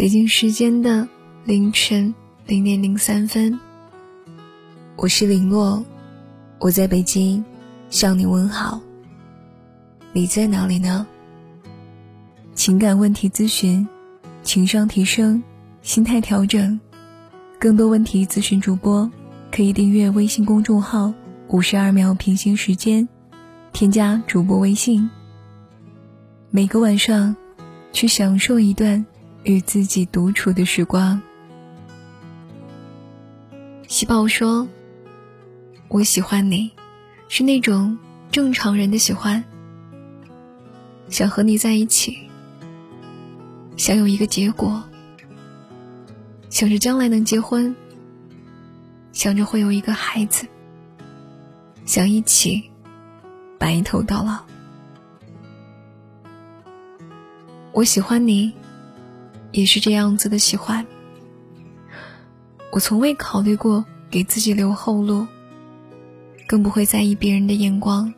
北京时间的凌晨零点零三分，我是林洛，我在北京向你问好。你在哪里呢？情感问题咨询，情商提升，心态调整，更多问题咨询主播可以订阅微信公众号“五十二秒平行时间”，添加主播微信。每个晚上，去享受一段与自己独处的时光。喜宝说：“我喜欢你，是那种正常人的喜欢，想和你在一起，想有一个结果，想着将来能结婚，想着会有一个孩子，想一起白头到老。”我喜欢你，也是这样子的喜欢。我从未考虑过给自己留后路，更不会在意别人的眼光。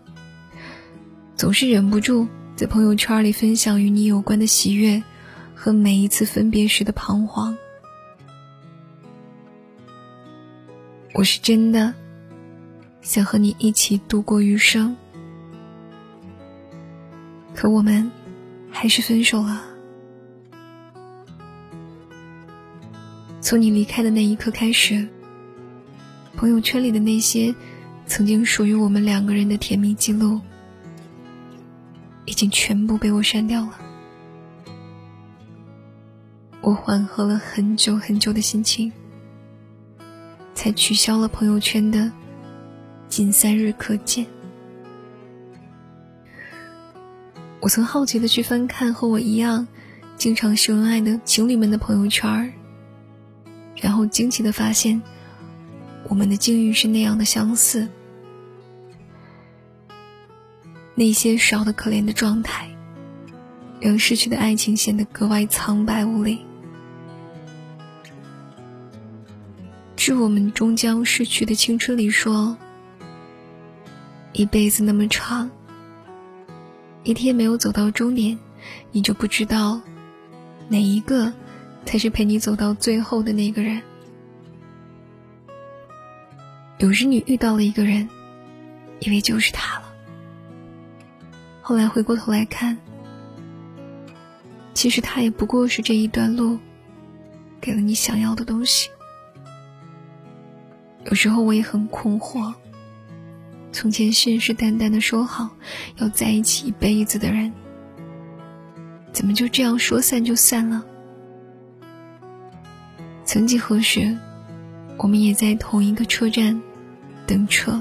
总是忍不住在朋友圈里分享与你有关的喜悦，和每一次分别时的彷徨。我是真的想和你一起度过余生，可我们。还是分手了。从你离开的那一刻开始，朋友圈里的那些曾经属于我们两个人的甜蜜记录，已经全部被我删掉了。我缓和了很久很久的心情，才取消了朋友圈的仅三日可见。我曾好奇的去翻看和我一样经常秀恩爱的情侣们的朋友圈然后惊奇的发现，我们的境遇是那样的相似。那些少的可怜的状态，让逝去的爱情显得格外苍白无力。致我们终将逝去的青春里说：“一辈子那么长。”一天没有走到终点，你就不知道哪一个才是陪你走到最后的那个人。有时你遇到了一个人，以为就是他了，后来回过头来看，其实他也不过是这一段路给了你想要的东西。有时候我也很困惑。从前信誓旦旦的说好要在一起一辈子的人，怎么就这样说散就散了？曾几何时，我们也在同一个车站等车，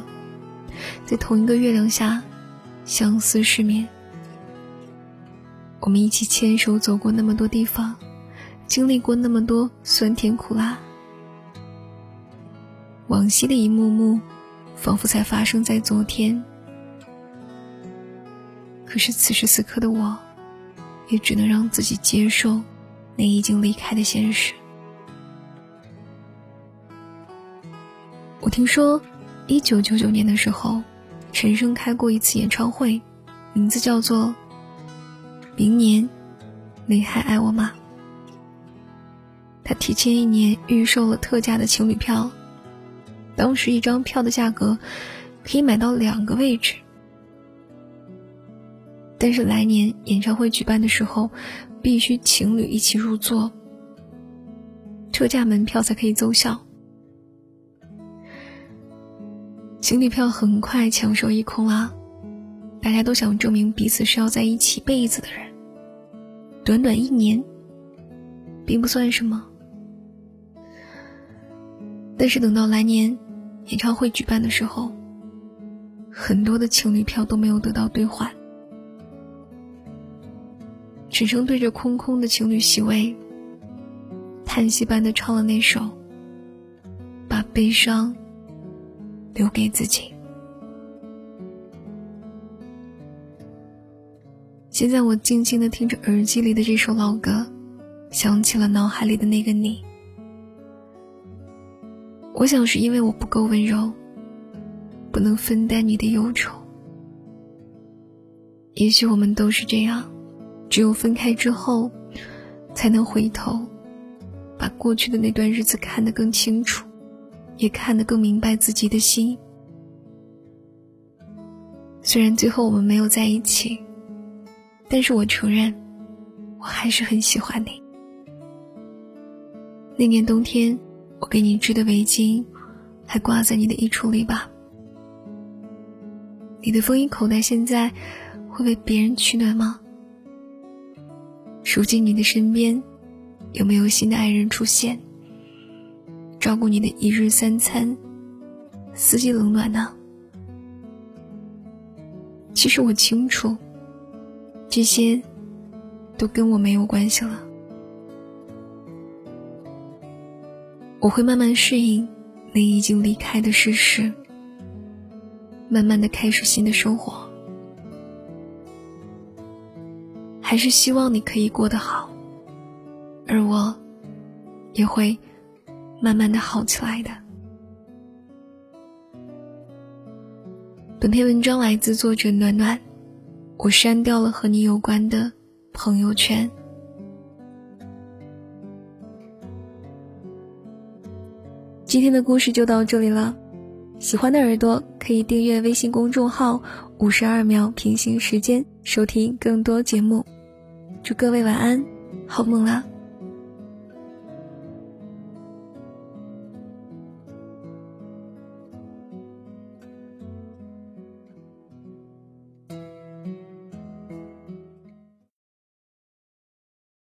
在同一个月亮下相思失眠。我们一起牵手走过那么多地方，经历过那么多酸甜苦辣，往昔的一幕幕。仿佛才发生在昨天，可是此时此刻的我，也只能让自己接受那已经离开的现实。我听说，一九九九年的时候，陈升开过一次演唱会，名字叫做《明年你还爱我吗》。他提前一年预售了特价的情侣票。当时一张票的价格可以买到两个位置，但是来年演唱会举办的时候，必须情侣一起入座，特价门票才可以奏效。情侣票很快抢售一空啦，大家都想证明彼此是要在一起一辈子的人。短短一年，并不算什么，但是等到来年。演唱会举办的时候，很多的情侣票都没有得到兑换。只剩对着空空的情侣席位，叹息般的唱了那首《把悲伤留给自己》。现在我静静的听着耳机里的这首老歌，想起了脑海里的那个你。我想是因为我不够温柔，不能分担你的忧愁。也许我们都是这样，只有分开之后，才能回头把过去的那段日子看得更清楚，也看得更明白自己的心。虽然最后我们没有在一起，但是我承认，我还是很喜欢你。那年冬天，我给你织的围巾，还挂在你的衣橱里吧？你的风衣口袋现在会为别人取暖吗？如今你的身边有没有新的爱人出现，照顾你的一日三餐，四季冷暖呢？其实我清楚，这些都跟我没有关系了。我会慢慢适应你已经离开的事实，慢慢的开始新的生活。还是希望你可以过得好，而我也会慢慢的好起来的。本篇文章来自作者暖暖，我删掉了和你有关的朋友圈。今天的故事就到这里了，喜欢的耳朵可以订阅微信公众号“五十二秒平行时间”，收听更多节目。祝各位晚安，好梦啦！